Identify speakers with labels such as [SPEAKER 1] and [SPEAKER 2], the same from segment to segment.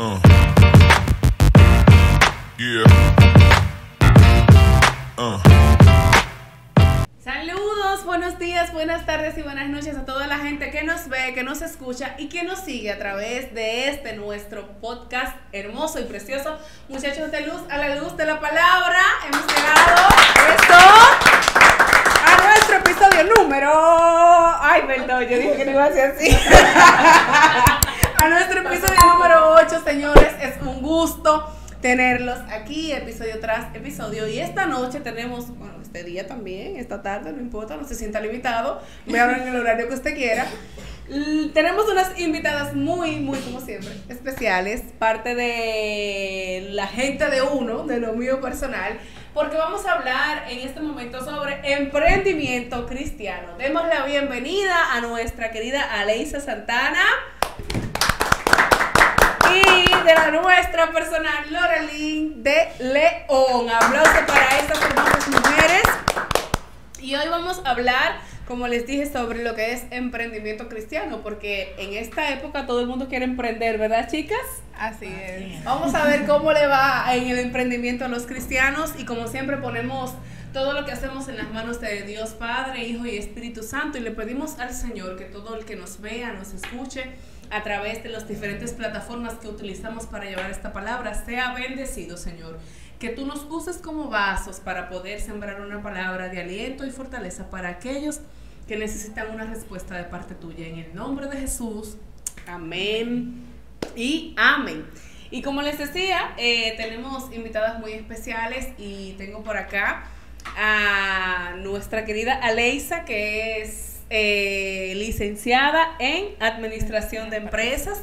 [SPEAKER 1] Uh. Yeah. Uh.
[SPEAKER 2] Saludos, buenos días, buenas tardes y buenas noches a toda la gente que nos ve, que nos escucha y que nos sigue a través de este nuestro podcast hermoso y precioso, Muchachos de Luz, a la luz de la palabra. Hemos llegado esto a nuestro episodio número. Ay, perdón, yo dije que no iba a ser así. a nuestro episodio número 8, señores, es un gusto tenerlos aquí, episodio tras episodio. Y esta noche tenemos, bueno, este día también, esta tarde, no importa, no se sienta limitado. Voy a hablar en el horario que usted quiera. Tenemos unas invitadas muy, muy, como siempre, especiales, parte de la gente de uno, de lo mío personal, porque vamos a hablar en este momento sobre emprendimiento cristiano. Demos la bienvenida a nuestra querida Aleisa Santana y de la nuestra personal Lorelín de León. Aplauso para estas hermosas mujeres. Y hoy vamos a hablar, como les dije, sobre lo que es emprendimiento cristiano, porque en esta época todo el mundo quiere emprender, ¿verdad, chicas?
[SPEAKER 3] Así es.
[SPEAKER 2] Vamos a ver cómo le va en el emprendimiento a los cristianos y como siempre ponemos todo lo que hacemos en las manos de Dios Padre, Hijo y Espíritu Santo y le pedimos al Señor que todo el que nos vea, nos escuche a través de las diferentes plataformas que utilizamos para llevar esta palabra, sea bendecido, Señor. Que tú nos uses como vasos para poder sembrar una palabra de aliento y fortaleza para aquellos que necesitan una respuesta de parte tuya. En el nombre de Jesús. Amén y amén. Y como les decía, eh, tenemos invitadas muy especiales y tengo por acá a nuestra querida Aleisa, que es eh, licenciada en Administración de Empresas,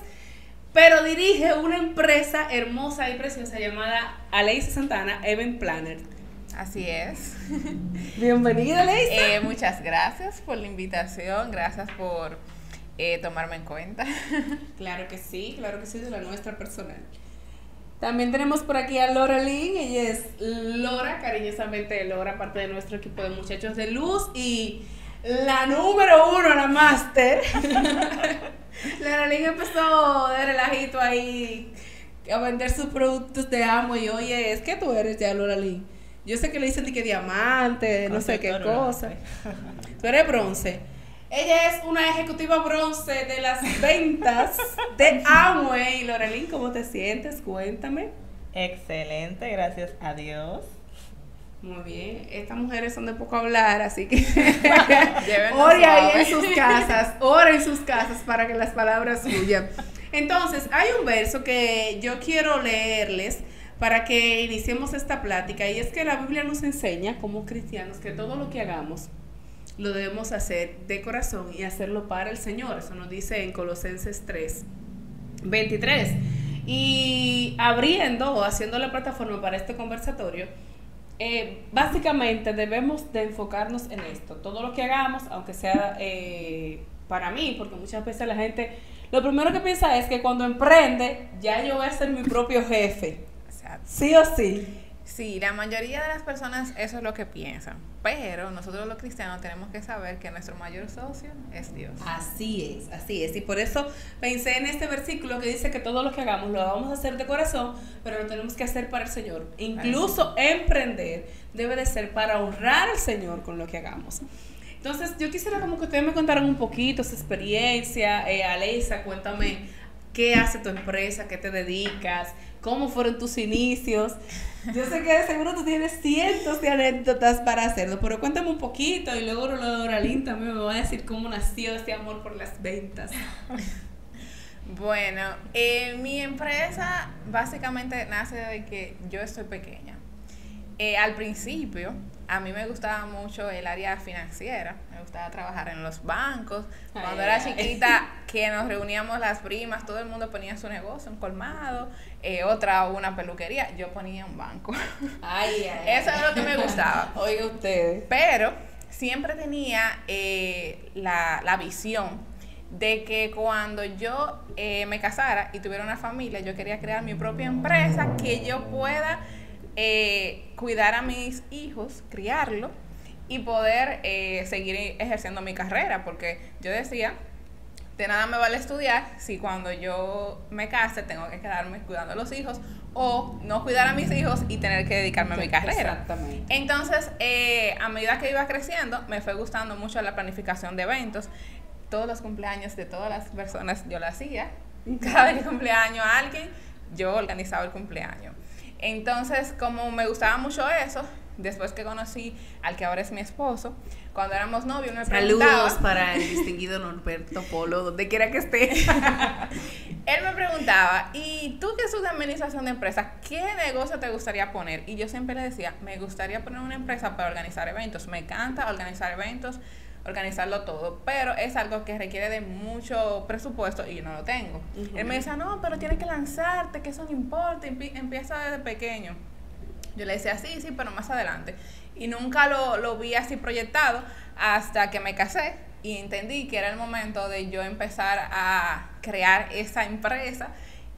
[SPEAKER 2] pero dirige una empresa hermosa y preciosa llamada Aleisa Santana Event Planner.
[SPEAKER 3] Así es.
[SPEAKER 2] Bienvenida, Aleisa.
[SPEAKER 3] Eh, muchas gracias por la invitación, gracias por eh, tomarme en cuenta.
[SPEAKER 2] Claro que sí, claro que sí, de la nuestra personal. También tenemos por aquí a Laura Lynn, ella es Lora, cariñosamente Lora, parte de nuestro equipo de muchachos de luz y la número uno, la máster. Lynn empezó de relajito ahí a vender sus productos de amo y oye, es que tú eres ya Laura Lynn. Yo sé que le dicen de que diamante, no sé qué cosa. Tú eres bronce. Ella es una ejecutiva bronce de las ventas de Amway. Lorelín, ¿cómo te sientes? Cuéntame.
[SPEAKER 4] Excelente, gracias a Dios.
[SPEAKER 2] Muy bien. Estas mujeres son de poco hablar, así que
[SPEAKER 3] Llévenlo
[SPEAKER 2] ore ahí en sus casas, ore en sus casas para que las palabras fluyan. Entonces, hay un verso que yo quiero leerles para que iniciemos esta plática y es que la Biblia nos enseña como cristianos que todo lo que hagamos lo debemos hacer de corazón y hacerlo para el Señor. Eso nos dice en Colosenses 3, 23. Y abriendo o haciendo la plataforma para este conversatorio, eh, básicamente debemos de enfocarnos en esto. Todo lo que hagamos, aunque sea eh, para mí, porque muchas veces la gente, lo primero que piensa es que cuando emprende, ya yo voy a ser mi propio jefe.
[SPEAKER 3] Exacto.
[SPEAKER 2] Sí o sí.
[SPEAKER 3] Sí, la mayoría de las personas eso es lo que piensan, pero nosotros los cristianos tenemos que saber que nuestro mayor socio es Dios.
[SPEAKER 2] Así es, así es. Y por eso pensé en este versículo que dice que todo lo que hagamos lo vamos a hacer de corazón, pero lo tenemos que hacer para el Señor. Incluso emprender debe de ser para honrar al Señor con lo que hagamos. Entonces, yo quisiera como que ustedes me contaran un poquito su experiencia. Eh, Aleisa, cuéntame qué hace tu empresa, qué te dedicas, cómo fueron tus inicios. Yo sé que de seguro tú tienes cientos de anécdotas para hacerlo, pero cuéntame un poquito y luego Loralín también me va a decir cómo nació este amor por las ventas.
[SPEAKER 3] Bueno, eh, mi empresa básicamente nace de que yo estoy pequeña. Eh, al principio, a mí me gustaba mucho el área financiera, me gustaba trabajar en los bancos. Cuando
[SPEAKER 2] Ay,
[SPEAKER 3] era
[SPEAKER 2] ay.
[SPEAKER 3] chiquita, que nos reuníamos las primas, todo el mundo ponía su negocio, un colmado, eh, otra una peluquería, yo ponía un banco.
[SPEAKER 2] Ay, ay.
[SPEAKER 3] Eso es lo que me gustaba.
[SPEAKER 2] Oiga ustedes.
[SPEAKER 3] Pero siempre tenía eh, la, la visión de que cuando yo eh, me casara y tuviera una familia, yo quería crear mi propia empresa, que yo pueda eh, cuidar a mis hijos, criarlos y poder seguir ejerciendo mi carrera, porque yo decía de nada me vale estudiar si cuando yo me case tengo que quedarme cuidando a los hijos o no cuidar a mis hijos y tener que dedicarme a mi carrera.
[SPEAKER 2] Exactamente.
[SPEAKER 3] Entonces, eh, a medida que iba creciendo, me fue gustando mucho la planificación de eventos. Todos los cumpleaños de todas las personas yo lo hacía. Cada vez que cumpleaños a alguien, yo organizaba el cumpleaños. Entonces, como me gustaba mucho eso, después que conocí al que ahora es mi esposo, cuando éramos novios me preguntaba...
[SPEAKER 2] Saludos para el distinguido Norberto Polo, donde quiera que esté.
[SPEAKER 3] Él me preguntaba, ¿y tú que estudias administración de empresas, qué negocio te gustaría poner? Y yo siempre le decía, me gustaría poner una empresa para organizar eventos. Me encanta organizar eventos, organizarlo todo, pero es algo que requiere de mucho presupuesto y yo no lo tengo. Él me decía, no, pero tienes que lanzarte, que eso no importa, empie- empieza desde pequeño. Yo le decía, sí, sí, pero más adelante. Y nunca lo, lo vi así proyectado hasta que me casé y entendí que era el momento de yo empezar a crear esa empresa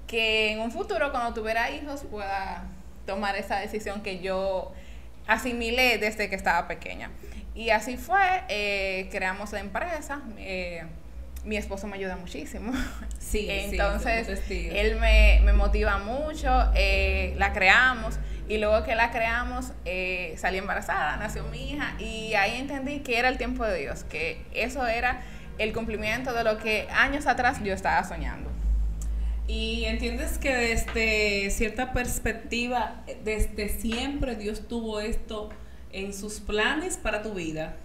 [SPEAKER 3] que en un futuro cuando tuviera hijos pueda tomar esa decisión que yo asimilé desde que estaba pequeña. Y así fue, eh, creamos la empresa. eh, mi esposo me ayuda muchísimo.
[SPEAKER 2] Sí, sí,
[SPEAKER 3] Entonces,
[SPEAKER 2] testigos.
[SPEAKER 3] él me, me motiva mucho, eh, la creamos y luego que la creamos eh, salí embarazada, nació mi hija y ahí entendí que era el tiempo de Dios, que eso era el cumplimiento de lo que años atrás yo estaba soñando.
[SPEAKER 2] Y entiendes que desde cierta perspectiva, desde siempre Dios tuvo esto en sus planes para tu vida.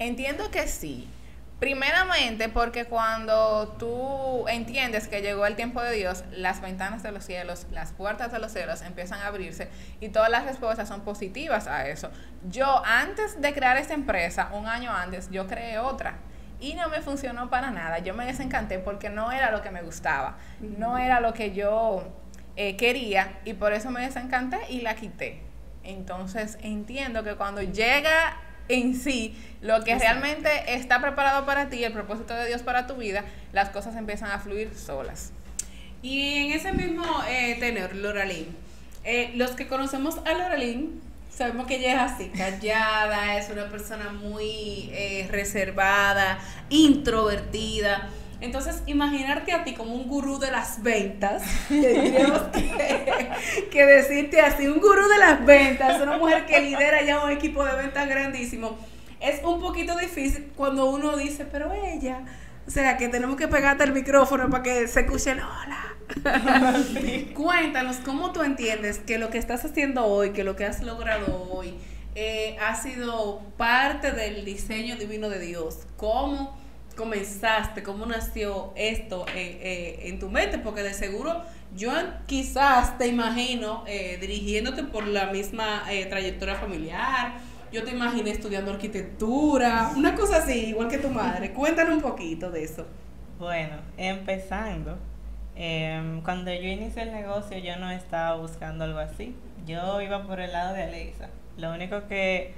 [SPEAKER 3] Entiendo que sí. Primeramente porque cuando tú entiendes que llegó el tiempo de Dios, las ventanas de los cielos, las puertas de los cielos empiezan a abrirse y todas las respuestas son positivas a eso. Yo antes de crear esta empresa, un año antes, yo creé otra y no me funcionó para nada. Yo me desencanté porque no era lo que me gustaba, no era lo que yo eh, quería y por eso me desencanté y la quité. Entonces entiendo que cuando llega en sí lo que realmente está preparado para ti, el propósito de Dios para tu vida, las cosas empiezan a fluir solas.
[SPEAKER 2] Y en ese mismo eh, tenor, Loralín, eh, los que conocemos a Loralín, sabemos que ella es así, callada, es una persona muy eh, reservada, introvertida. Entonces, imaginarte a ti como un gurú de las ventas, que que decirte así, un gurú de las ventas, una mujer que lidera ya un equipo de ventas grandísimo, es un poquito difícil cuando uno dice, pero ella, o sea, que tenemos que pegarte el micrófono para que se escuche el hola. Cuéntanos cómo tú entiendes que lo que estás haciendo hoy, que lo que has logrado hoy, eh, ha sido parte del diseño divino de Dios. ¿Cómo comenzaste? ¿Cómo nació esto eh, eh, en tu mente? Porque de seguro yo quizás te imagino eh, dirigiéndote por la misma trayectoria familiar. Yo te imaginé estudiando arquitectura, una cosa así, igual que tu madre. Cuéntanos un poquito de eso.
[SPEAKER 4] Bueno, empezando, em, cuando yo inicié el negocio yo no estaba buscando algo así. Yo iba por el lado de Alexa. Lo único que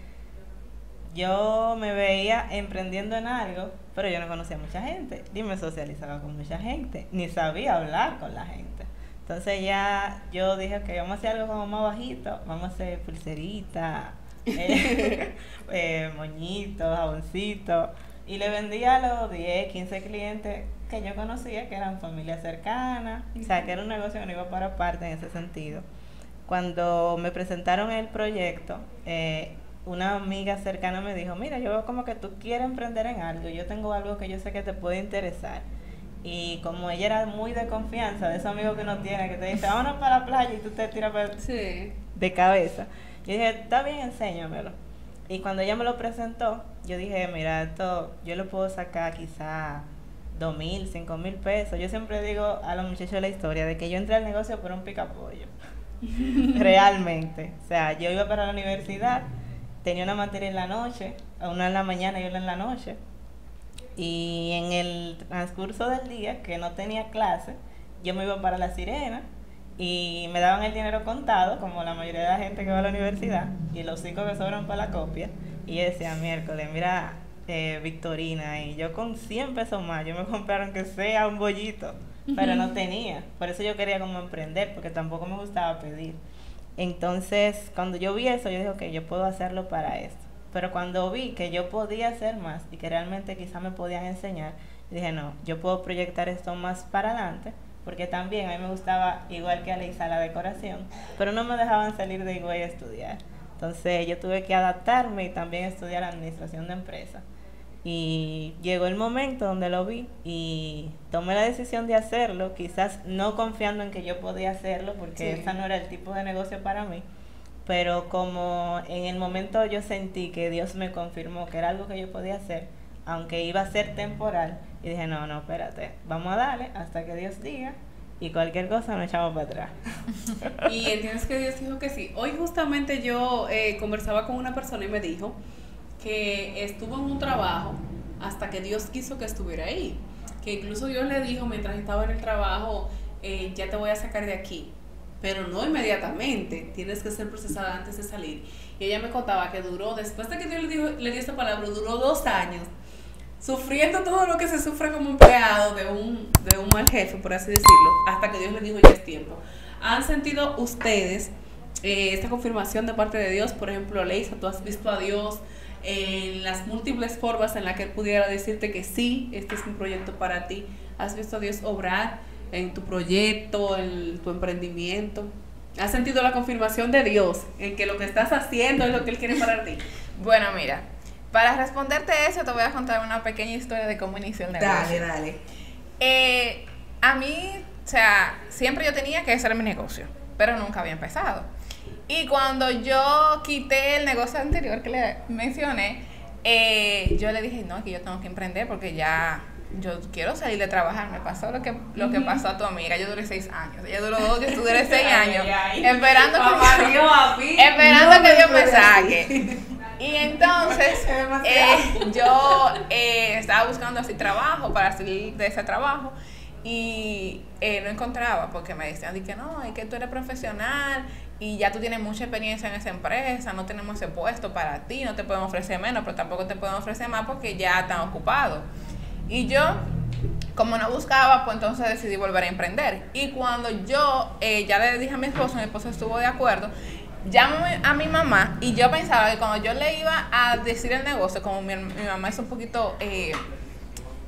[SPEAKER 4] yo me veía emprendiendo en algo, pero yo no conocía a mucha gente, ni me socializaba con mucha gente, ni sabía hablar con la gente. Entonces ya yo dije que vamos a hacer algo como más bajito, vamos a hacer pulserita, eh, eh, moñitos, jaboncitos. Y le vendía a los 10, 15 clientes que yo conocía, que eran familias cercanas. O sea, que era un negocio que no iba para aparte en ese sentido. Cuando me presentaron el proyecto, eh, una amiga cercana me dijo, mira, yo veo como que tú quieres emprender en algo, yo tengo algo que yo sé que te puede interesar. Y como ella era muy de confianza, de esos amigos que no tiene, que te dice, vámonos para la playa y tú te tiras para
[SPEAKER 2] Sí.
[SPEAKER 4] de cabeza. Yo dije, está bien, enséñamelo. Y cuando ella me lo presentó, yo dije, mira, esto yo lo puedo sacar quizá dos mil, cinco mil pesos. Yo siempre digo a los muchachos la historia de que yo entré al negocio por un picapollo. Realmente. O sea, yo iba para la universidad, tenía una materia en la noche, una en la mañana y una en la noche. Y en el transcurso del día, que no tenía clase, yo me iba para la sirena y me daban el dinero contado, como la mayoría de la gente que va a la universidad, y los cinco que sobran para la copia. Y yo decía, miércoles, mira, eh, Victorina, y yo con 100 pesos más, yo me compraron que sea un bollito, pero no tenía. Por eso yo quería como emprender, porque tampoco me gustaba pedir. Entonces, cuando yo vi eso, yo dije, ok, yo puedo hacerlo para esto. Pero cuando vi que yo podía hacer más y que realmente quizá me podían enseñar, dije, no, yo puedo proyectar esto más para adelante, porque también a mí me gustaba, igual que a Leisa, la decoración, pero no me dejaban salir de igual a estudiar. Entonces yo tuve que adaptarme y también estudiar administración de empresas. Y llegó el momento donde lo vi y tomé la decisión de hacerlo, quizás no confiando en que yo podía hacerlo, porque ese no era el tipo de negocio para mí, pero como en el momento yo sentí que Dios me confirmó que era algo que yo podía hacer, aunque iba a ser temporal, y dije, no, no, espérate, vamos a darle hasta que Dios diga y cualquier cosa nos echamos para atrás.
[SPEAKER 2] y entiendes que Dios dijo que sí. Hoy justamente yo eh, conversaba con una persona y me dijo, que estuvo en un trabajo hasta que Dios quiso que estuviera ahí. Que incluso Dios le dijo mientras estaba en el trabajo, eh, ya te voy a sacar de aquí. Pero no inmediatamente, tienes que ser procesada antes de salir. Y ella me contaba que duró, después de que Dios le, dijo, le dio esta palabra, duró dos años sufriendo todo lo que se sufre como empleado de un, de un mal jefe, por así decirlo, hasta que Dios le dijo ya es tiempo. ¿Han sentido ustedes eh, esta confirmación de parte de Dios? Por ejemplo, Leisa, tú has visto a Dios en las múltiples formas en las que Él pudiera decirte que sí, este es un proyecto para ti. ¿Has visto a Dios obrar en tu proyecto, en tu emprendimiento? ¿Has sentido la confirmación de Dios en que lo que estás haciendo es lo que Él quiere para ti?
[SPEAKER 3] Bueno, mira, para responderte eso te voy a contar una pequeña historia de cómo inició el negocio.
[SPEAKER 2] Dale, dale.
[SPEAKER 3] Eh, a mí, o sea, siempre yo tenía que hacer mi negocio, pero nunca había empezado. Y cuando yo quité el negocio anterior que le mencioné, eh, yo le dije, no, que yo tengo que emprender porque ya yo quiero salir de trabajar. Me pasó lo que, lo que pasó a tu amiga. Yo duré seis años. Ella duró dos, yo duré seis años. esperando que, esperando que Dios me saque. Y entonces eh, yo eh, estaba buscando así trabajo para salir de ese trabajo y no encontraba porque me decían que no, es que tú eres profesional y ya tú tienes mucha experiencia en esa empresa, no tenemos ese puesto para ti, no te podemos ofrecer menos, pero tampoco te podemos ofrecer más porque ya están ocupados. Y yo, como no buscaba, pues entonces decidí volver a emprender. Y cuando yo eh, ya le dije a mi esposo, mi esposo estuvo de acuerdo, llamo a mi mamá y yo pensaba que cuando yo le iba a decir el negocio, como mi, mi mamá es un poquito... Eh,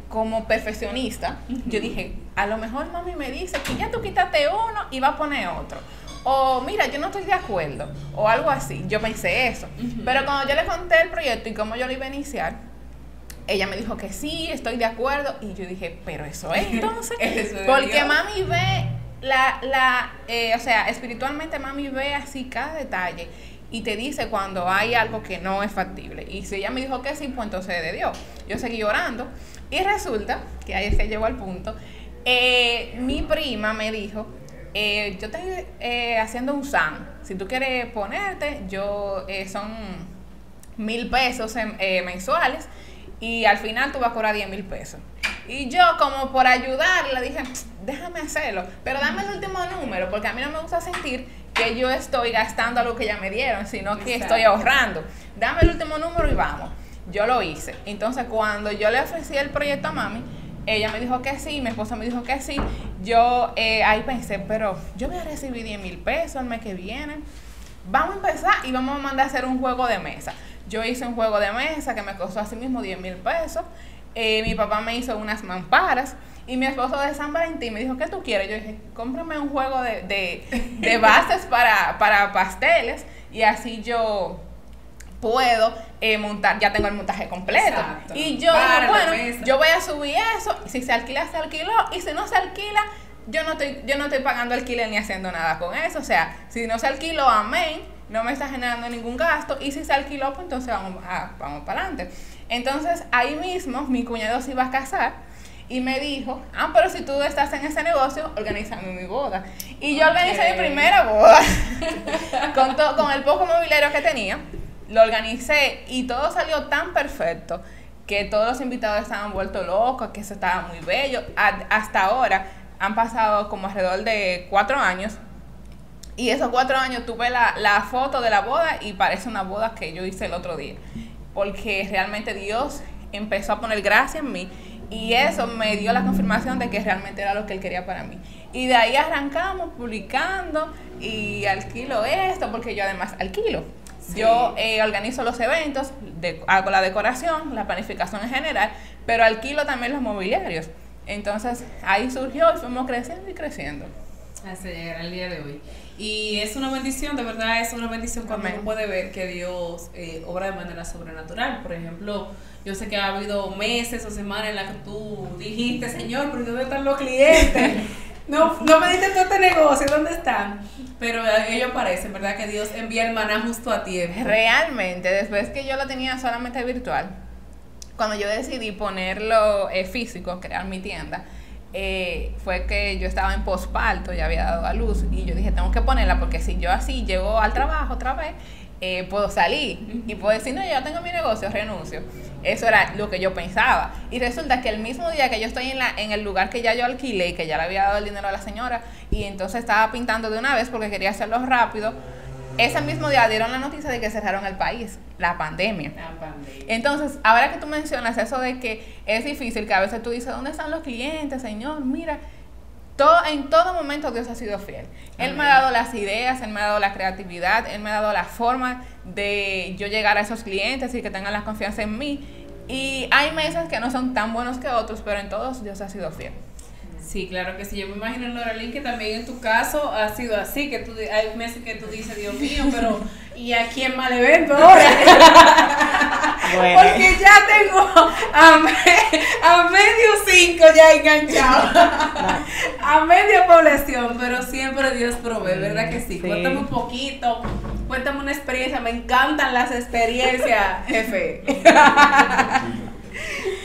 [SPEAKER 3] como perfeccionista, yo dije, a lo mejor mami me dice que ya tú quítate uno y va a poner otro o mira, yo no estoy de acuerdo, o algo así. Yo pensé eso. Pero cuando yo le conté el proyecto y cómo yo lo iba a iniciar, ella me dijo que sí, estoy de acuerdo. Y yo dije, pero eso es entonces. porque mami ve la, la eh, o sea, espiritualmente mami ve así cada detalle y te dice cuando hay algo que no es factible. Y si ella me dijo que sí, pues entonces de Dios. Yo seguí orando y resulta, que ahí que llegó al punto, eh, mi prima me dijo eh, yo estoy eh, haciendo un SAM. Si tú quieres ponerte, yo eh, son mil pesos mensuales y al final tú vas a cobrar 10 mil pesos. Y yo, como por ayudarle, dije, déjame hacerlo, pero dame el último número, porque a mí no me gusta sentir que yo estoy gastando algo que ya me dieron, sino que estoy ahorrando. Dame el último número y vamos. Yo lo hice. Entonces, cuando yo le ofrecí el proyecto a mami, ella me dijo que sí, mi esposa me dijo que sí. Yo eh, ahí pensé, pero yo voy a recibir 10 mil pesos el mes que viene. Vamos a empezar y vamos a mandar a hacer un juego de mesa. Yo hice un juego de mesa que me costó así mismo 10 mil pesos. Eh, mi papá me hizo unas mamparas. Y mi esposo de San Valentín me dijo, ¿qué tú quieres? Yo dije, cómprame un juego de, de, de bases para, para pasteles. Y así yo puedo eh, montar, ya tengo el montaje completo. Y yo digo, bueno, yo voy a subir eso, si se alquila, se alquiló, y si no se alquila, yo no estoy, yo no estoy pagando alquiler ni haciendo nada con eso. O sea, si no se alquiló, amén, no me está generando ningún gasto, y si se alquiló, pues entonces vamos, vamos para adelante. Entonces, ahí mismo, mi cuñado se iba a casar, y me dijo, ah, pero si tú estás en ese negocio, organízame mi boda. Y yo organizé mi primera boda con, con el poco mobiliario que tenía lo organicé y todo salió tan perfecto que todos los invitados estaban vueltos locos, que eso estaba muy bello. hasta ahora han pasado como alrededor de cuatro años y esos cuatro años tuve la, la foto de la boda y parece una boda que yo hice el otro día. Porque realmente Dios empezó a poner gracia en mí y eso me dio la confirmación de que realmente era lo que Él quería para mí. Y de ahí arrancamos publicando y alquilo esto, porque yo además alquilo. Yo eh, organizo los eventos, hago la decoración, la planificación en general, pero alquilo también los mobiliarios. Entonces ahí surgió y fuimos creciendo y creciendo.
[SPEAKER 2] Hasta llegar al día de hoy. Y es una bendición, de verdad es una bendición cuando uno puede ver que Dios eh, obra de manera sobrenatural. Por ejemplo, yo sé que ha habido meses o semanas en las que tú dijiste, Señor, pero ¿dónde están los clientes? No, no me diste todo este negocio, ¿dónde están? Pero ellos parecen, ¿verdad? Que Dios envía el maná justo a tiempo.
[SPEAKER 3] Realmente, después que yo lo tenía solamente virtual, cuando yo decidí ponerlo eh, físico, crear mi tienda, eh, fue que yo estaba en posparto, ya había dado a luz, y yo dije, tengo que ponerla porque si yo así llego al trabajo otra vez, eh, puedo salir y puedo decir, no, yo ya tengo mi negocio, renuncio. Eso era lo que yo pensaba. Y resulta que el mismo día que yo estoy en, la, en el lugar que ya yo alquilé y que ya le había dado el dinero a la señora, y entonces estaba pintando de una vez porque quería hacerlo rápido, ese mismo día dieron la noticia de que cerraron el país, la pandemia.
[SPEAKER 2] La pandemia.
[SPEAKER 3] Entonces, ahora que tú mencionas eso de que es difícil, que a veces tú dices, ¿dónde están los clientes, Señor? Mira, todo, en todo momento Dios ha sido fiel. Él me ha dado las ideas, Él me ha dado la creatividad, Él me ha dado la forma de yo llegar a esos clientes y que tengan la confianza en mí. Y hay meses que no son tan buenos que otros, pero en todos Dios ha sido fiel.
[SPEAKER 2] Sí, claro que sí. Yo me imagino, Loralín, que también en tu caso ha sido así, que tú, hay meses que tú dices, Dios mío, pero ¿y a quién más le vendo ahora? bueno. Porque ya tengo a, a medio cinco ya enganchado, a media población, pero siempre Dios provee, ¿verdad que sí? sí? Cuéntame un poquito, cuéntame una experiencia, me encantan las experiencias, jefe.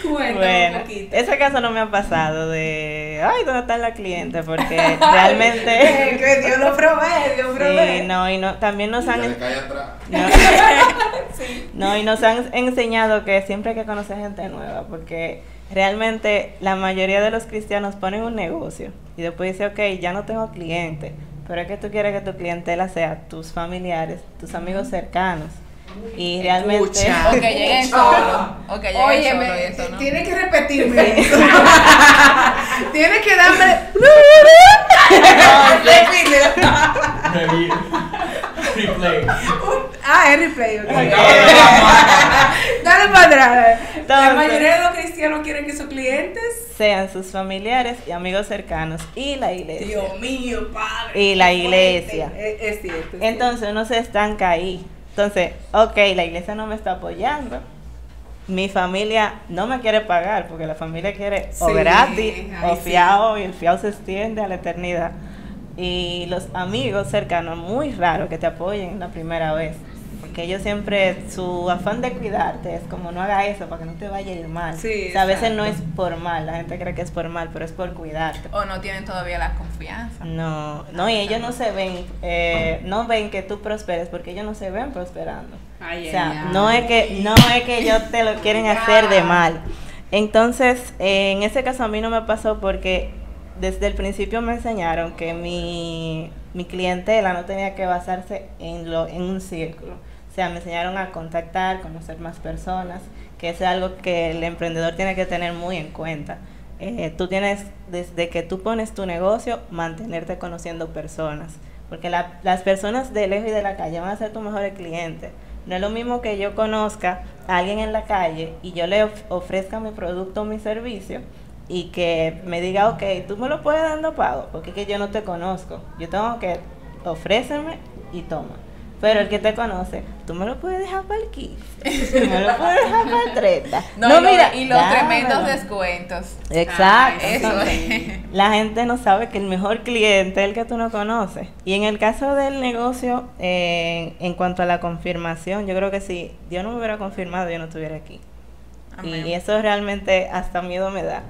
[SPEAKER 4] bueno, ese caso no me ha pasado de, ay, ¿dónde está la cliente? Porque realmente...
[SPEAKER 2] que Dios lo provee, Dios provee.
[SPEAKER 4] Sí, no, y no, también nos han... No, y nos han enseñado que siempre hay que conocer gente nueva, porque realmente la mayoría de los cristianos ponen un negocio y después dice, ok, ya no tengo cliente, pero es que tú quieres que tu clientela sea tus familiares, tus amigos cercanos. Y realmente.
[SPEAKER 3] Lleguen solo. Lleguen
[SPEAKER 2] Oye,
[SPEAKER 3] solo
[SPEAKER 2] me,
[SPEAKER 3] y eso, ¿no?
[SPEAKER 2] Tienes que repetirme. tienes que darme.
[SPEAKER 1] Replay.
[SPEAKER 2] Ah, es replay. Okay. Dale para atrás. La mayoría de los cristianos quieren que sus clientes
[SPEAKER 4] sean sus familiares y amigos cercanos y la iglesia.
[SPEAKER 2] Dios mío, padre.
[SPEAKER 4] Y la iglesia.
[SPEAKER 2] Es, es cierto. Es
[SPEAKER 4] Entonces
[SPEAKER 2] cierto.
[SPEAKER 4] uno se estanca ahí. Entonces, ok, la iglesia no me está apoyando. Mi familia no me quiere pagar porque la familia quiere o gratis
[SPEAKER 2] ay,
[SPEAKER 4] o
[SPEAKER 2] sí.
[SPEAKER 4] fiado y el fiado se extiende a la eternidad. Y los amigos cercanos, muy raro que te apoyen la primera vez. Porque ellos siempre, su afán de cuidarte es como no haga eso para que no te vaya a ir mal.
[SPEAKER 2] Sí,
[SPEAKER 4] o sea, a veces no es por mal, la gente cree que es por mal, pero es por cuidarte.
[SPEAKER 3] O no tienen todavía la confianza.
[SPEAKER 4] No, no, y ellos no se ven, eh, no ven que tú prosperes porque ellos no se ven prosperando.
[SPEAKER 2] Ay,
[SPEAKER 4] o sea,
[SPEAKER 2] ay, ay.
[SPEAKER 4] no es que no es que ellos te lo quieren hacer de mal. Entonces, eh, en ese caso a mí no me pasó porque desde el principio me enseñaron que mi, mi clientela no tenía que basarse en, lo, en un círculo. Sea, me enseñaron a contactar, conocer más personas, que es algo que el emprendedor tiene que tener muy en cuenta. Eh, tú tienes, desde que tú pones tu negocio, mantenerte conociendo personas. Porque la- las personas de lejos y de la calle van a ser tus mejores clientes. No es lo mismo que yo conozca a alguien en la calle y yo le of- ofrezca mi producto o mi servicio y que me diga, ok, tú me lo puedes dando pago, porque es que yo no te conozco. Yo tengo que ofréceme y toma. Pero el que te conoce, tú me lo puedes dejar para el 15, tú me lo puedes dejar para el 30.
[SPEAKER 3] No, y, lo- y los
[SPEAKER 4] dámelo.
[SPEAKER 3] tremendos descuentos.
[SPEAKER 4] Exacto.
[SPEAKER 3] Eso es.
[SPEAKER 4] La gente no sabe que el mejor cliente es el que tú no conoces. Y en el caso del negocio, eh, en cuanto a la confirmación, yo creo que si Dios no me hubiera confirmado, yo no estuviera aquí.
[SPEAKER 3] Amén.
[SPEAKER 4] Y eso realmente hasta miedo me da.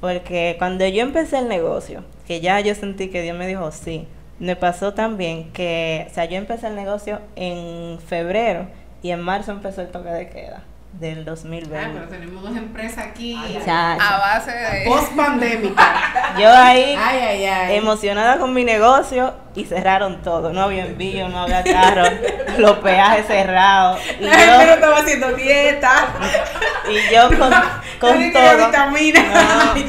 [SPEAKER 4] Porque cuando yo empecé el negocio, que ya yo sentí que Dios me dijo sí, me pasó también que, o sea, yo empecé el negocio en febrero y en marzo empezó el toque de queda del 2020.
[SPEAKER 2] Ah, pero tenemos dos empresas aquí.
[SPEAKER 3] A base de.
[SPEAKER 2] Post pandémica.
[SPEAKER 4] Yo ahí
[SPEAKER 2] Ay, ay, ay.
[SPEAKER 4] emocionada con mi negocio y cerraron todo. No había envío, no había carro, los peajes cerrados. Y
[SPEAKER 2] La gente no
[SPEAKER 4] yo,
[SPEAKER 2] estaba haciendo dieta.
[SPEAKER 4] y yo con, con todo.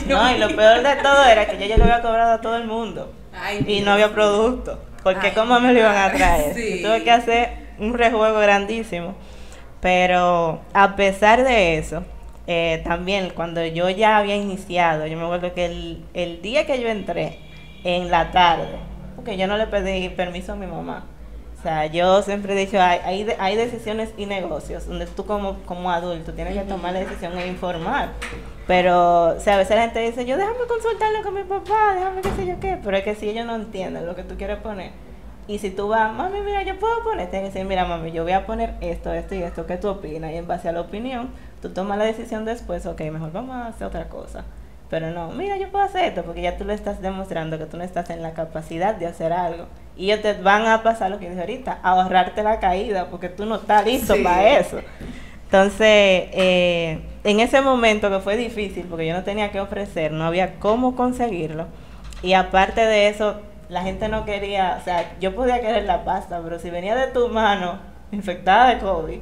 [SPEAKER 4] No, no, y lo peor de todo era que yo ya le había cobrado a todo el mundo
[SPEAKER 2] Ay,
[SPEAKER 4] y no había producto. Porque
[SPEAKER 2] Ay,
[SPEAKER 4] cómo me lo iban a traer.
[SPEAKER 2] sí.
[SPEAKER 4] Tuve que hacer un rejuego grandísimo. Pero a pesar de eso, eh, también cuando yo ya había iniciado, yo me acuerdo que el, el día que yo entré, en la tarde, porque yo no le pedí permiso a mi mamá. O sea, yo siempre he dicho, hay, hay, hay decisiones y negocios donde tú como, como adulto tienes que tomar la decisión e informar. Pero, o sea, a veces la gente dice, yo déjame consultarlo con mi papá, déjame qué sé yo qué, pero es que si ellos no entienden lo que tú quieres poner, y si tú vas, mami, mira, yo puedo poner, tienes que decir, mira, mami, yo voy a poner esto, esto y esto, ¿qué tú opinas? Y en base a la opinión, tú tomas la decisión después, ok, mejor vamos a hacer otra cosa. Pero no, mira, yo puedo hacer esto, porque ya tú le estás demostrando que tú no estás en la capacidad de hacer algo. Y ellos te van a pasar lo que dije ahorita, ahorrarte la caída, porque tú no estás listo para eso. Entonces, eh, en ese momento que fue difícil, porque yo no tenía que ofrecer, no había cómo conseguirlo. Y aparte de eso, la gente no quería, o sea, yo podía querer la pasta, pero si venía de tu mano infectada de COVID,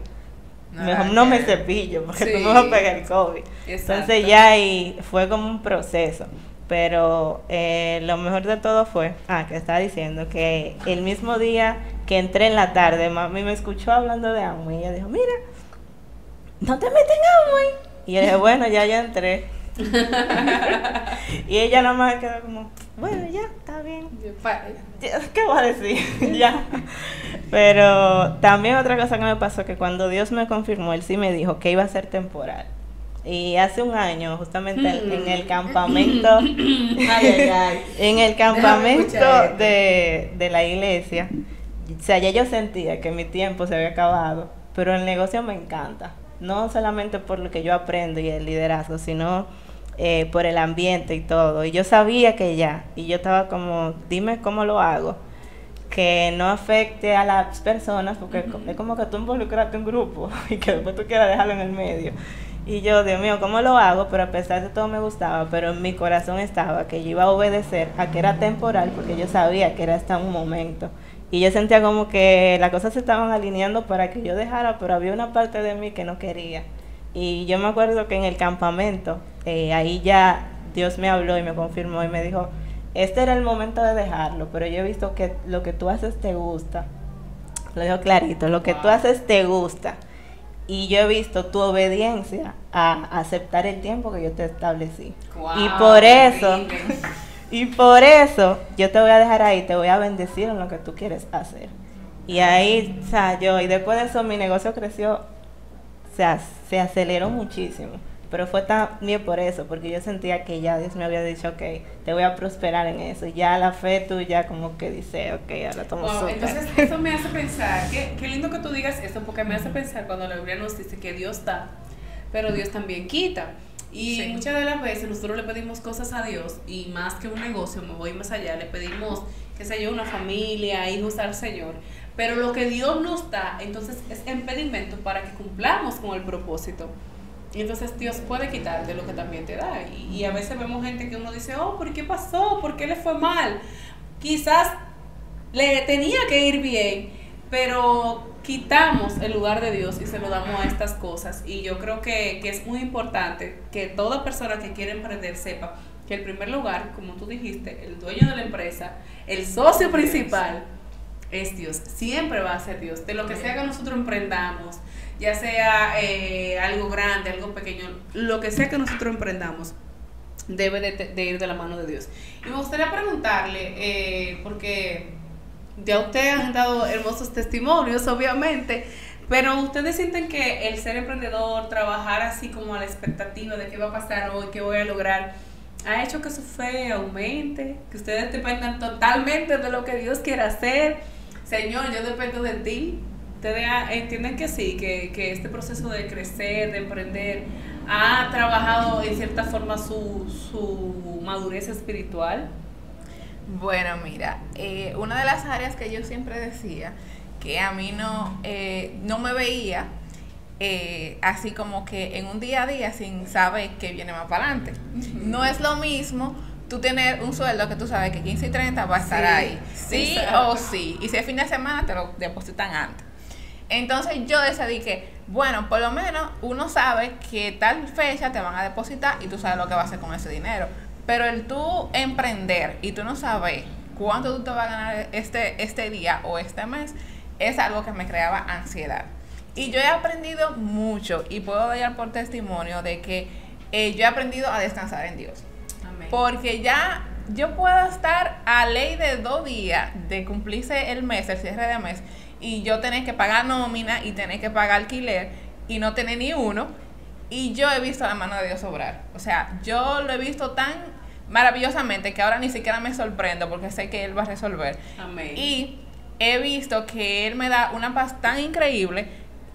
[SPEAKER 4] mejor no me cepillo porque tú me vas a pegar el COVID. Entonces ya ahí fue como un proceso. Pero eh, lo mejor de todo fue, ah, que estaba diciendo que el mismo día que entré en la tarde, mami me escuchó hablando de Amway y ella dijo, mira, no te metes en Amway. Y yo dije, bueno, ya ya entré. y ella nada más quedó como, bueno, ya, está bien. ¿Qué voy a decir? ya. Pero también otra cosa que me pasó, que cuando Dios me confirmó, Él sí me dijo que iba a ser temporal. Y hace un año, justamente en el campamento, en el campamento de, de la iglesia, o sea, ya yo sentía que mi tiempo se había acabado, pero el negocio me encanta. No solamente por lo que yo aprendo y el liderazgo, sino eh, por el ambiente y todo. Y yo sabía que ya, y yo estaba como, dime cómo lo hago, que no afecte a las personas, porque es como que tú involucraste un grupo y que después tú quieras dejarlo en el medio. Y yo, Dios mío, ¿cómo lo hago? Pero a pesar de todo me gustaba, pero en mi corazón estaba que yo iba a obedecer a que era temporal, porque yo sabía que era hasta un momento. Y yo sentía como que las cosas se estaban alineando para que yo dejara, pero había una parte de mí que no quería. Y yo me acuerdo que en el campamento, eh, ahí ya Dios me habló y me confirmó y me dijo, este era el momento de dejarlo, pero yo he visto que lo que tú haces te gusta. Lo dijo clarito, lo que tú haces te gusta. Y yo he visto tu obediencia a aceptar el tiempo que yo te establecí. y por eso, y por eso yo te voy a dejar ahí, te voy a bendecir en lo que tú quieres hacer. Y ahí, o sea, yo, y después de eso mi negocio creció sea, se aceleró muchísimo. Pero fue también por eso, porque yo sentía que ya Dios me había dicho, ok, te voy a prosperar en eso. Ya la fe tuya como que dice, ok, ahora tomo
[SPEAKER 2] wow, Entonces eso me hace pensar, qué, qué lindo que tú digas esto, porque me hace pensar cuando la Biblia nos dice que Dios da, pero Dios también quita. Y muchas de las veces nosotros le pedimos cosas a Dios y más que un negocio, me voy más allá, le pedimos, qué sé yo, una familia, hijos al Señor. Pero lo que Dios nos da, entonces es impedimento para que cumplamos con el propósito. Y entonces Dios puede quitarte lo que también te da. Y, a veces vemos gente que uno dice, oh, ¿por qué pasó? ¿Por qué le fue mal? Quizás le tenía que ir bien, pero quitamos el lugar de Dios y se lo damos a estas cosas. Y yo creo que, que es muy importante que toda persona que quiere emprender sepa que el primer lugar, como tú dijiste, el dueño de la empresa, el socio principal, es Dios, siempre va a ser Dios. De lo que sea que nosotros emprendamos, ya sea eh, algo grande, algo pequeño, lo que sea que nosotros emprendamos, debe de, ir de la mano de Dios. Y me gustaría preguntarle, eh, porque ya ustedes han dado hermosos testimonios, obviamente, pero ustedes sienten que el ser emprendedor, trabajar así como a la expectativa de qué va a pasar hoy, qué voy a lograr, ha hecho que su fe aumente, que ustedes dependan totalmente de lo que Dios quiere hacer Señor, yo dependo de ti. Ustedes entienden que sí, que, que este proceso de crecer, de emprender, ha trabajado en cierta forma su, su madurez espiritual.
[SPEAKER 3] Bueno, mira, eh, una de las áreas que yo siempre decía que a mí no, eh, no me veía eh, así como que en un día a día sin saber qué viene más para adelante. No es lo mismo tú tienes un sueldo que tú sabes que 15 y 30 va a estar ahí. Sí o sí. Y si es fin de semana, te lo depositan antes. Entonces yo decidí que, bueno, por lo menos uno sabe que tal fecha te van a depositar y tú sabes lo que va a hacer con ese dinero. Pero el tú emprender y tú no sabes cuánto tú te vas a ganar este, este día o este mes, es algo que me creaba ansiedad. Y yo he aprendido mucho y puedo dar por testimonio de que eh, yo he aprendido a descansar en Dios.
[SPEAKER 2] Amén.
[SPEAKER 3] Porque ya yo puedo estar a ley de dos días de cumplirse el mes, el cierre de mes, y yo tener que pagar nómina y tener que pagar alquiler y no tener ni uno. Y yo he visto la mano de Dios obrar. O sea, yo lo he visto tan maravillosamente que ahora ni siquiera me sorprendo porque sé que Él va a resolver.
[SPEAKER 2] Amén.
[SPEAKER 3] Y he visto que Él me da una paz tan increíble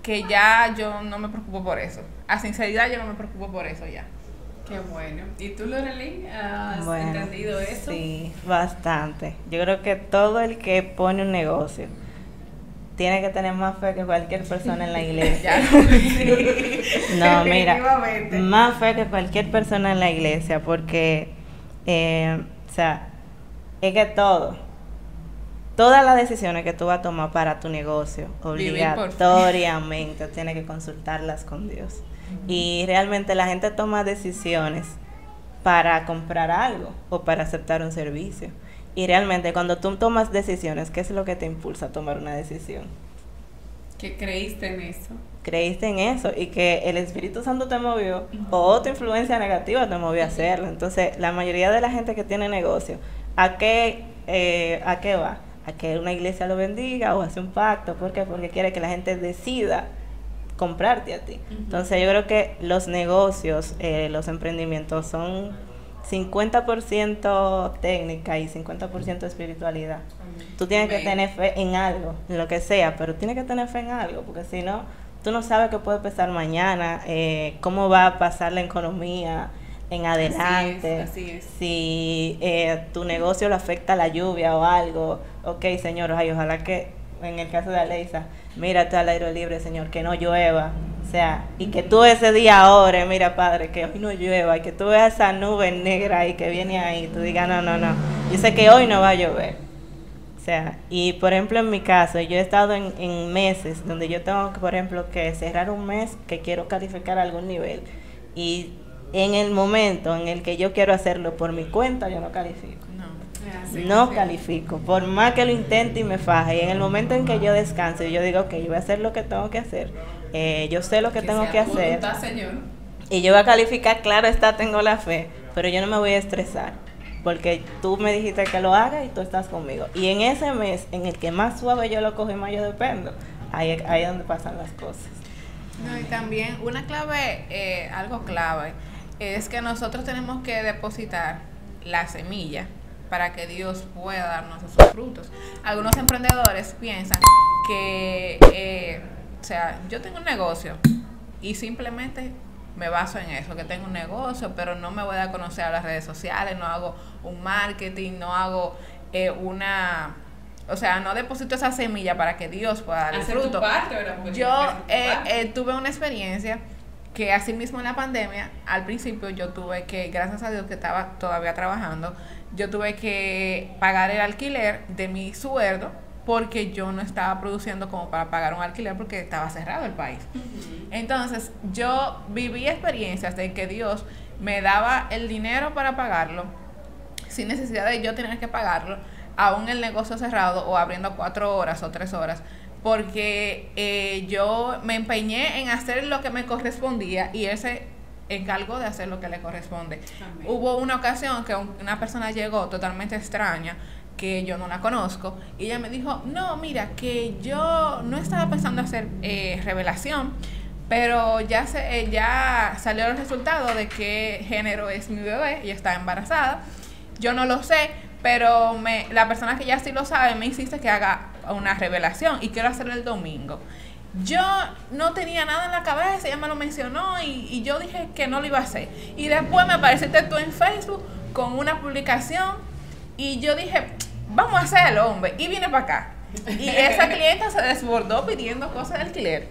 [SPEAKER 3] que ya yo no me preocupo por eso. A sinceridad yo no me preocupo por eso ya.
[SPEAKER 2] Qué bueno. ¿Y tú, Lorelí, has
[SPEAKER 4] Bueno,
[SPEAKER 2] entendido eso?
[SPEAKER 4] Sí, bastante. Yo creo que todo el que pone un negocio tiene que tener más fe que cualquier persona en la iglesia. No, mira, más fe que cualquier persona en la iglesia, porque, eh, o sea, es que todo, todas las decisiones que tú vas a tomar para tu negocio, obligatoriamente tienes que consultarlas con Dios. Y realmente la gente toma decisiones para comprar algo o para aceptar un servicio. Y realmente cuando tú tomas decisiones, ¿qué es lo que te impulsa a tomar una decisión?
[SPEAKER 2] ¿Qué creíste en eso?
[SPEAKER 4] creíste en eso y que el Espíritu Santo te movió o tu influencia negativa te movió a hacerlo. Entonces, la mayoría de la gente que tiene negocio, ¿a qué, eh, ¿a qué va? A que una iglesia lo bendiga o hace un pacto. ¿Por qué? Porque quiere que la gente decida comprarte a ti. Entonces, yo creo que los negocios, eh, los emprendimientos son 50% técnica y 50% espiritualidad. Tú tienes que tener fe en algo, en lo que sea, pero tienes que tener fe en algo, porque si no, tú no sabes qué puede pasar mañana, eh, cómo va a pasar la economía en adelante,
[SPEAKER 2] así es.
[SPEAKER 4] si eh, tu negocio lo afecta la lluvia o algo. Ok, Señor, ay, ojalá que en el caso de Aleisa, mírate al aire libre, Señor, que no llueva. O sea, y que tú ese día ores, mira, Padre, que hoy no llueva, y que tú veas esa nube negra y que viene ahí, tú digas, no, no, no, yo sé que hoy no va a llover. O sea, y por ejemplo en mi caso, yo he estado en, en meses donde yo tengo, que, por ejemplo, que cerrar un mes que quiero calificar a algún nivel. Y en el momento en el que yo quiero hacerlo por mi cuenta, yo no califico.
[SPEAKER 3] No.
[SPEAKER 4] No califico, por más que lo intente y me faje. Y en el momento en que yo descanso y yo digo, ok, yo voy a hacer lo que tengo que hacer, eh, yo sé lo que, tengo
[SPEAKER 2] sea
[SPEAKER 4] que hacer.
[SPEAKER 2] voluntad, Señor.
[SPEAKER 4] Y yo voy a calificar, claro está, tengo la fe, pero yo no me voy a estresar, porque tú me dijiste que lo haga y tú estás conmigo. Y en ese mes, en el que más suave yo lo cojo y más yo dependo, ahí, ahí es donde pasan las cosas.
[SPEAKER 3] No, y también una clave, eh, algo clave, es que nosotros tenemos que depositar la semilla para que Dios pueda darnos esos frutos. Algunos emprendedores piensan que, eh, o sea, yo tengo un negocio y simplemente me baso en eso, que tengo un negocio, pero no me voy a conocer a las redes sociales, no hago un marketing, no hago eh, una... O sea, no deposito esa semilla para que Dios pueda dar el
[SPEAKER 2] Hacer tu
[SPEAKER 3] fruto.
[SPEAKER 2] parte,
[SPEAKER 3] Yo eh, eh, tuve una experiencia que así mismo en la pandemia, al principio yo tuve que, gracias a Dios que estaba todavía trabajando, yo tuve que pagar el alquiler de mi sueldo porque yo no estaba produciendo como para pagar un alquiler porque estaba cerrado el país. Entonces yo viví experiencias de que Dios me daba el dinero para pagarlo sin necesidad de yo tener que pagarlo, aún el negocio cerrado o abriendo cuatro horas o tres horas, porque eh, yo me empeñé en hacer lo que me correspondía y ese encargó de hacer lo que le corresponde. Hubo una ocasión que un- una persona llegó totalmente extraña, que yo no la conozco, y ella me dijo, no, mira, que yo no estaba pensando hacer eh, revelación, pero ya, se, eh, ya salió el resultado de qué género es mi bebé, ella está embarazada. Yo no lo sé, pero me, la persona que ya sí lo sabe me insiste que haga una revelación y quiero hacerlo el domingo. Yo no tenía nada en la cabeza, ella me lo mencionó y, y yo dije que no lo iba a hacer. Y después me apareciste tú en Facebook con una publicación y yo dije, vamos a hacerlo, hombre. Y vine para acá. Y esa clienta se desbordó pidiendo cosas de alquiler.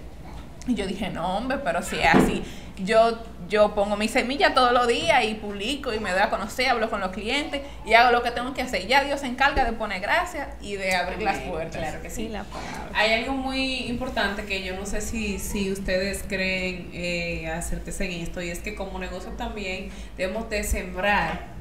[SPEAKER 3] Y yo dije, no, hombre, pero si es así, yo, yo pongo mi semilla todos los días y publico y me doy a conocer, hablo con los clientes y hago lo que tengo que hacer. Ya Dios se encarga de poner gracias y de abrir las puertas.
[SPEAKER 2] Claro que sí.
[SPEAKER 4] la.
[SPEAKER 2] Hay algo muy importante que yo no sé si, si ustedes creen eh, acercarse en esto y es que como negocio también debemos de sembrar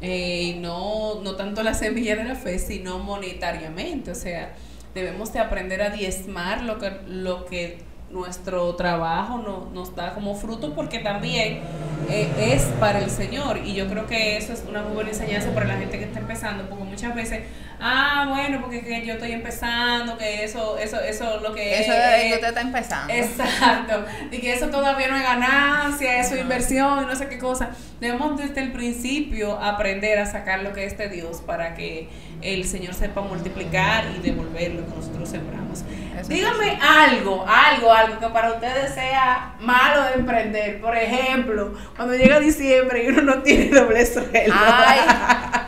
[SPEAKER 2] eh, no, no tanto la semilla de la fe sino monetariamente. O sea debemos de aprender a diezmar lo que, lo que nuestro trabajo no, nos da como fruto porque también eh, es para el Señor. Y yo creo que eso es una muy buena enseñanza para la gente que está empezando porque muchas veces ah bueno porque que yo estoy empezando que eso eso eso lo que
[SPEAKER 3] eso es, que usted está empezando.
[SPEAKER 2] exacto. Y que eso todavía no es ganancia eso es inversión y no sé qué cosa. Debemos desde el principio aprender a sacar lo que es de Dios para que el Señor sepa multiplicar y devolver lo que nosotros sembramos. Dígame algo algo algo que para ustedes sea malo de emprender. Por ejemplo, cuando llega diciembre y uno no tiene doble sueldo.
[SPEAKER 3] Ay,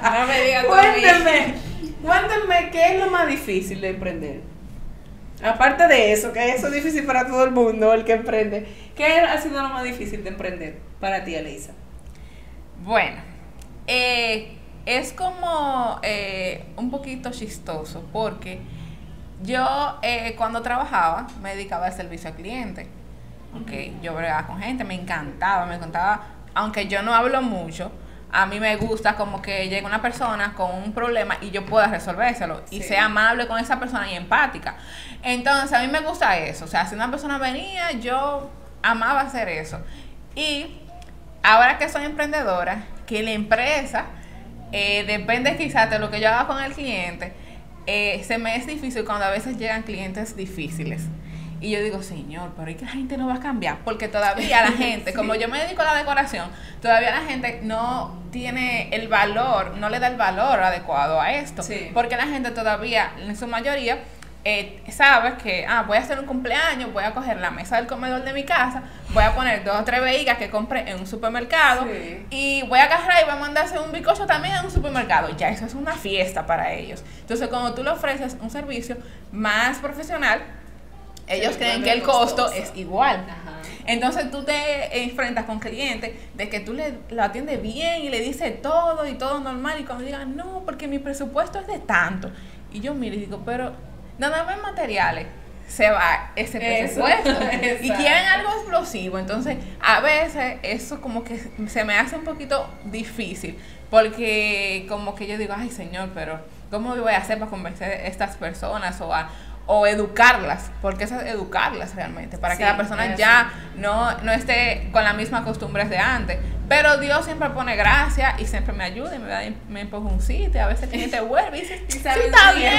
[SPEAKER 3] no me digan
[SPEAKER 2] Cuéntenme, cuéntenme qué es lo más difícil de emprender. Aparte de eso, que eso es difícil para todo el mundo, el que emprende. ¿Qué ha sido lo más difícil de emprender para ti, Elisa?
[SPEAKER 3] Bueno, eh, es como eh, un poquito chistoso porque yo eh, cuando trabajaba me dedicaba al servicio al cliente. Okay, yo bregaba con gente, me encantaba, me encantaba, aunque yo no hablo mucho, a mí me gusta como que llegue una persona con un problema y yo pueda resolvérselo y sea amable con esa persona y empática. Entonces, a mí me gusta eso. O sea, si una persona venía, yo amaba hacer eso. Y ahora que soy emprendedora, que la empresa eh, depende quizás de lo que yo haga con el cliente, eh, se me es difícil cuando a veces llegan clientes difíciles. Y yo digo, señor, pero es que la gente no va a cambiar, porque todavía la gente, como yo me dedico a la decoración, todavía la gente no tiene el valor, no le da el valor adecuado a esto, porque la gente todavía, en su mayoría, eh, sabes que, ah, voy a hacer un cumpleaños, voy a coger la mesa del comedor de mi casa, voy a poner dos o tres vejigas que compré en un supermercado y voy a agarrar y voy a mandarse un bicocho también en un supermercado. Ya eso es una fiesta para ellos. Entonces, cuando tú le ofreces un servicio más profesional, ellos creen que el costo es igual. Entonces tú te enfrentas con clientes de que tú le, lo atiendes bien y le dices todo y todo normal y cuando digan, no, porque mi presupuesto es de tanto. Y yo miro y digo, pero nada más materiales se va ese presupuesto y quieren algo explosivo. Entonces a veces eso como que se me hace un poquito difícil porque como que yo digo ay señor pero cómo voy a hacer para convencer a estas personas o a o educarlas, porque eso es educarlas realmente, para que la persona ya no, no esté con las mismas costumbres de antes. Pero Dios siempre pone gracia y siempre me ayuda y me, da, me empuja un sitio, a veces que te vuelve y dice, sí, está bien.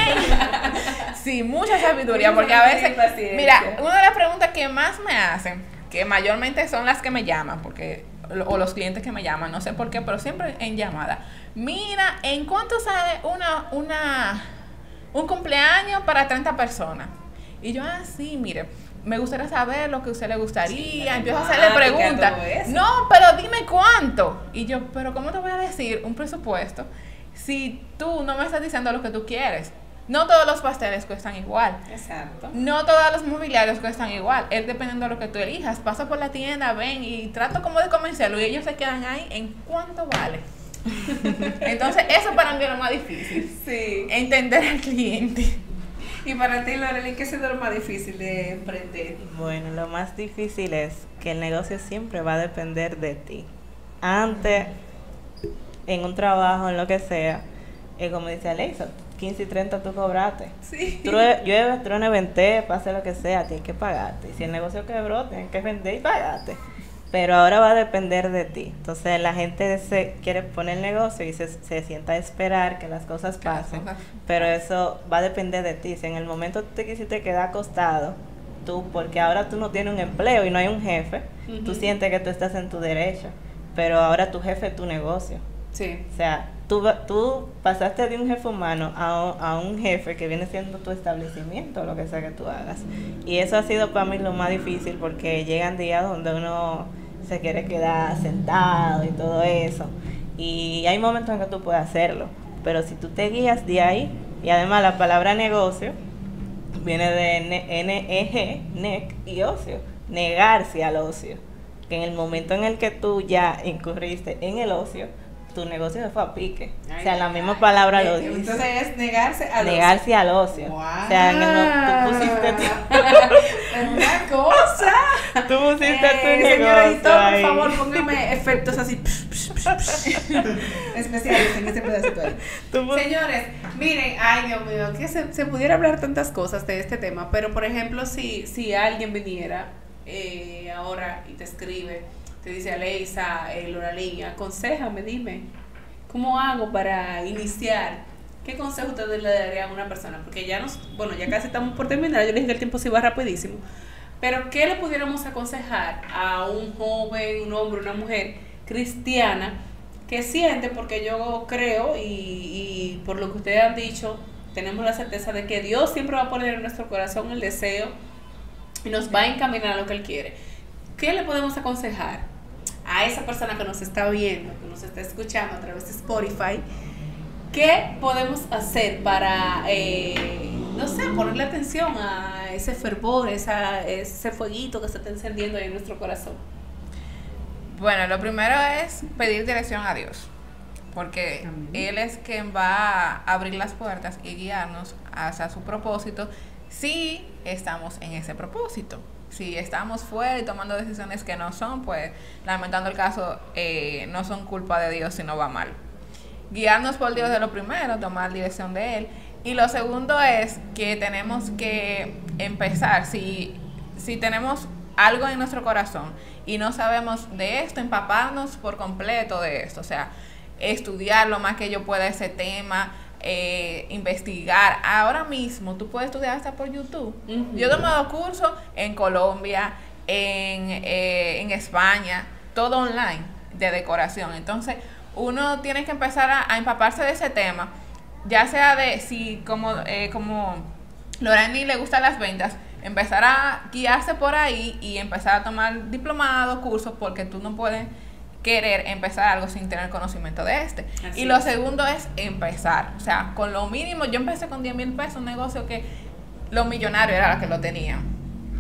[SPEAKER 3] sí, mucha sabiduría, porque a veces, mira, una de las preguntas que más me hacen, que mayormente son las que me llaman, porque o los clientes que me llaman, no sé por qué, pero siempre en llamada. Mira, ¿en cuánto sale una, una un cumpleaños para 30 personas. Y yo, ah, sí, mire, me gustaría saber lo que a usted le gustaría. Empiezo a hacerle preguntas. No, pero dime cuánto. Y yo, pero ¿cómo te voy a decir un presupuesto si tú no me estás diciendo lo que tú quieres? No todos los pasteles cuestan igual.
[SPEAKER 2] Exacto.
[SPEAKER 3] No todos los mobiliarios cuestan igual. Es dependiendo de lo que tú elijas. Pasa por la tienda, ven y trato como de convencerlo y ellos se quedan ahí en cuánto vale. Entonces, eso para mí es lo más difícil.
[SPEAKER 2] Sí.
[SPEAKER 3] Entender al cliente.
[SPEAKER 2] Y para ti, Lorelei, ¿qué es lo más difícil de emprender?
[SPEAKER 4] Bueno, lo más difícil es que el negocio siempre va a depender de ti. Antes, en un trabajo, en lo que sea, es como dice Alexa, 15 y 30 tú cobraste.
[SPEAKER 2] Sí.
[SPEAKER 4] Llueve, truene, vente, pase lo que sea, tienes que pagarte. Y si el negocio quebró, tienes que vender y pagarte pero ahora va a depender de ti. Entonces la gente se quiere poner el negocio y se, se sienta a esperar que las cosas pasen, pero eso va a depender de ti. Si en el momento te quisiste quedar acostado, tú, porque ahora tú no tienes un empleo y no hay un jefe, tú sientes que tú estás en tu derecho, pero ahora tu jefe es tu negocio.
[SPEAKER 2] Sí.
[SPEAKER 4] O sea, tú, tú pasaste de un jefe humano a, a un jefe que viene siendo tu establecimiento, lo que sea que tú hagas. Y eso ha sido para mí lo más difícil porque llegan días donde uno se quiere quedar sentado y todo eso. Y hay momentos en que tú puedes hacerlo, pero si tú te guías de ahí, y además la palabra negocio viene de N-E-G, NEC y ocio, negarse al ocio. Que en el momento en el que tú ya incurriste en el ocio, tu negocio se fue a pique. o sea, la misma palabra lo dice.
[SPEAKER 2] Entonces es negarse al
[SPEAKER 4] negarse
[SPEAKER 2] ocio.
[SPEAKER 4] al ocio. O sea, en el, tú pusiste
[SPEAKER 2] tu... Una cosa.
[SPEAKER 4] Tú pusiste tu
[SPEAKER 2] eh,
[SPEAKER 4] negocio
[SPEAKER 2] editor, por favor, póngame efectos así. especiales en este pedacito ahí. Señores, miren, ay Dios mío, que se, se, pudiera hablar tantas cosas de este tema, pero por ejemplo, si, si alguien viniera eh, ahora y te escribe, te dice Aleisa, eh, Loralín, aconsejame, dime, ¿cómo hago para iniciar? ¿Qué consejo ustedes le darían a una persona? Porque ya nos, bueno, ya casi estamos por terminar, yo les dije que el tiempo se va rapidísimo, pero ¿qué le pudiéramos aconsejar a un joven, un hombre, una mujer cristiana que siente, porque yo creo y, y por lo que ustedes han dicho, tenemos la certeza de que Dios siempre va a poner en nuestro corazón el deseo y nos va a encaminar a lo que Él quiere. ¿Qué le podemos aconsejar a esa persona que nos está viendo, que nos está escuchando a través de Spotify? ¿Qué podemos hacer para, eh, no sé, ponerle atención a ese fervor, esa, ese fueguito que se está encendiendo ahí en nuestro corazón?
[SPEAKER 3] Bueno, lo primero es pedir dirección a Dios, porque Él es quien va a abrir las puertas y guiarnos hacia su propósito si estamos en ese propósito. Si estamos fuera y tomando decisiones que no son, pues lamentando el caso, eh, no son culpa de Dios si no va mal. Guiarnos por Dios es lo primero, tomar dirección de Él. Y lo segundo es que tenemos que empezar, si, si tenemos algo en nuestro corazón y no sabemos de esto, empaparnos por completo de esto, o sea, estudiar lo más que yo pueda ese tema, eh, investigar. Ahora mismo tú puedes estudiar hasta por YouTube. Yo he tomado cursos en Colombia, en, eh, en España, todo online de decoración. Entonces, uno tiene que empezar a, empaparse de ese tema, ya sea de si como, eh, como Loreni le gustan las ventas, empezar a guiarse por ahí y empezar a tomar diplomados, cursos, porque tú no puedes querer empezar algo sin tener conocimiento de este. y lo segundo es empezar. O sea, con lo mínimo, yo empecé con 10 mil pesos, un negocio que los millonarios era los que lo tenían.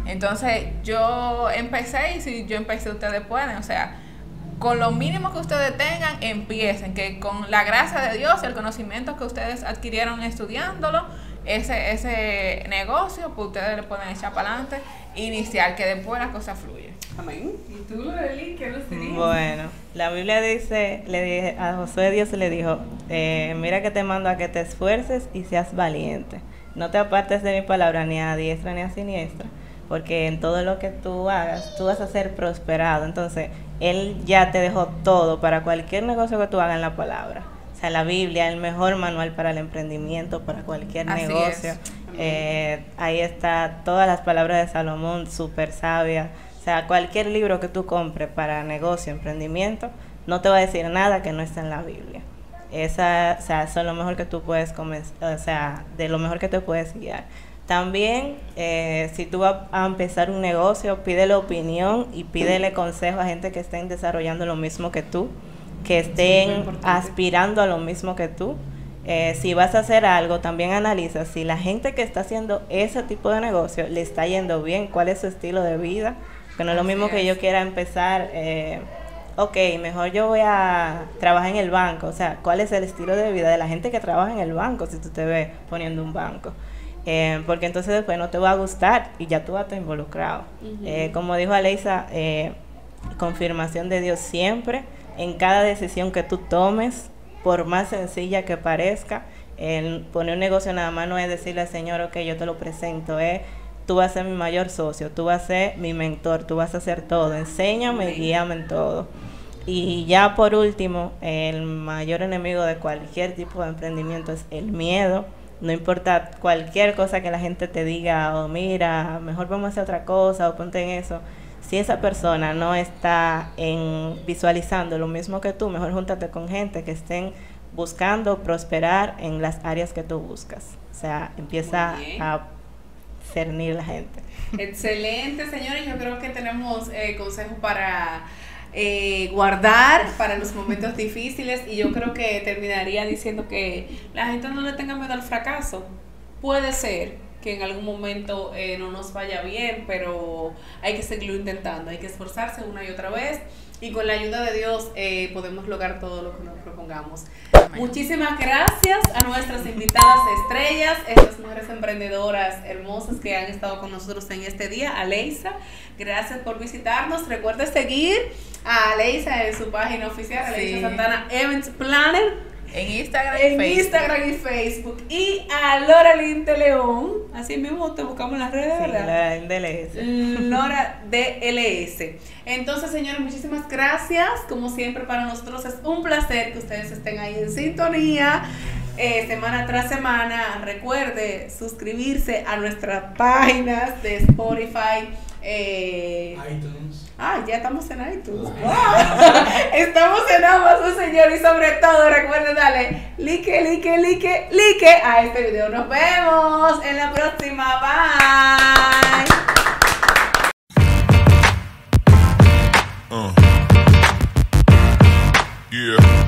[SPEAKER 3] Entonces yo empecé y si yo empecé ustedes pueden, o sea, con lo mínimo que ustedes tengan, empiecen, que con la gracia de Dios, el conocimiento que ustedes adquirieron estudiándolo, ese, ese negocio, pues ustedes le pueden echar para adelante, iniciar, que después la cosa fluye.
[SPEAKER 2] Amén. ¿Y tú, Loreli, qué nos dirías?
[SPEAKER 4] Bueno, la Biblia dice, le dije, a Josué Dios le dijo, eh, mira que te mando a que te esfuerces y seas valiente. No te apartes de mi palabra ni a diestra ni a siniestra, porque en todo lo que tú hagas, tú vas a ser prosperado. Entonces, Él ya te dejó todo para cualquier negocio que tú hagas en la palabra. O sea, la Biblia, el mejor manual para el emprendimiento, para cualquier negocio. Eh, ahí está todas las palabras de Salomón, súper sabias o sea, cualquier libro que tú compres para negocio, emprendimiento, no te va a decir nada que no esté en la Biblia. Esa, o sea, eso es lo mejor que tú puedes comenzar, o sea, de lo mejor que te puedes guiar. También, eh, si tú vas a empezar un negocio, pídele opinión y pídele consejo a gente que estén desarrollando lo mismo que tú, que estén aspirando a lo mismo que tú. Eh, si vas a hacer algo, también analiza si la gente que está haciendo ese tipo de negocio le está yendo bien, cuál es su estilo de vida, que no es lo mismo que yo quiera empezar, eh, ok, mejor yo voy a trabajar en el banco. O sea, ¿cuál es el estilo de vida de la gente que trabaja en el banco si tú te ves poniendo un banco? Eh, porque entonces después no te va a gustar y ya tú vas a estar involucrado. Eh, como dijo Aleisa, eh, confirmación de Dios siempre, en cada decisión que tú tomes, por más sencilla que parezca, el poner un negocio nada más no es decirle al Señor, ok, yo te lo presento, es tú vas a ser mi mayor socio, tú vas a ser mi mentor, tú vas a hacer todo, enséñame guíame en todo. Y ya por último, el mayor enemigo de cualquier tipo de emprendimiento es el miedo. No importa cualquier cosa que la gente te diga, o mira, mejor vamos a hacer otra cosa, o ponte en eso. Si esa persona no está en visualizando lo mismo que tú, mejor júntate con gente que estén buscando prosperar en las áreas que tú buscas. O sea, empieza a la gente.
[SPEAKER 2] Excelente, señores. Yo creo que tenemos eh, consejos para eh, guardar para los momentos difíciles y yo creo que terminaría diciendo que la gente no le tenga miedo al fracaso. Puede ser que en algún momento eh, no nos vaya bien, pero hay que seguirlo intentando, hay que esforzarse una y otra vez y con la ayuda de Dios eh, podemos lograr todo lo que nos propongamos. Muchísimas gracias a nuestras invitadas estrellas, estas mujeres emprendedoras hermosas que han estado con nosotros en este día. Aleisa, gracias por visitarnos. Recuerda seguir a Aleisa en su página oficial, Aleisa Santana Events Planner
[SPEAKER 3] en Instagram
[SPEAKER 2] y en Facebook. Instagram y Facebook. Y a Lora Linte León. Así mismo te buscamos en las redes,
[SPEAKER 4] sí,
[SPEAKER 2] ¿verdad?
[SPEAKER 4] DLS.
[SPEAKER 2] Lora DLS. Entonces, señores, muchísimas gracias. Como siempre, para nosotros es un placer que ustedes estén ahí en sintonía. Eh, semana tras semana. Recuerde suscribirse a nuestras páginas de Spotify.
[SPEAKER 1] Eh, iTunes.
[SPEAKER 2] Ah, ya estamos en iTunes. estamos en Amazon, señor. Y sobre todo, recuerden darle like, like, like, like a este video. Nos vemos en la próxima. Bye. Uh. Yeah.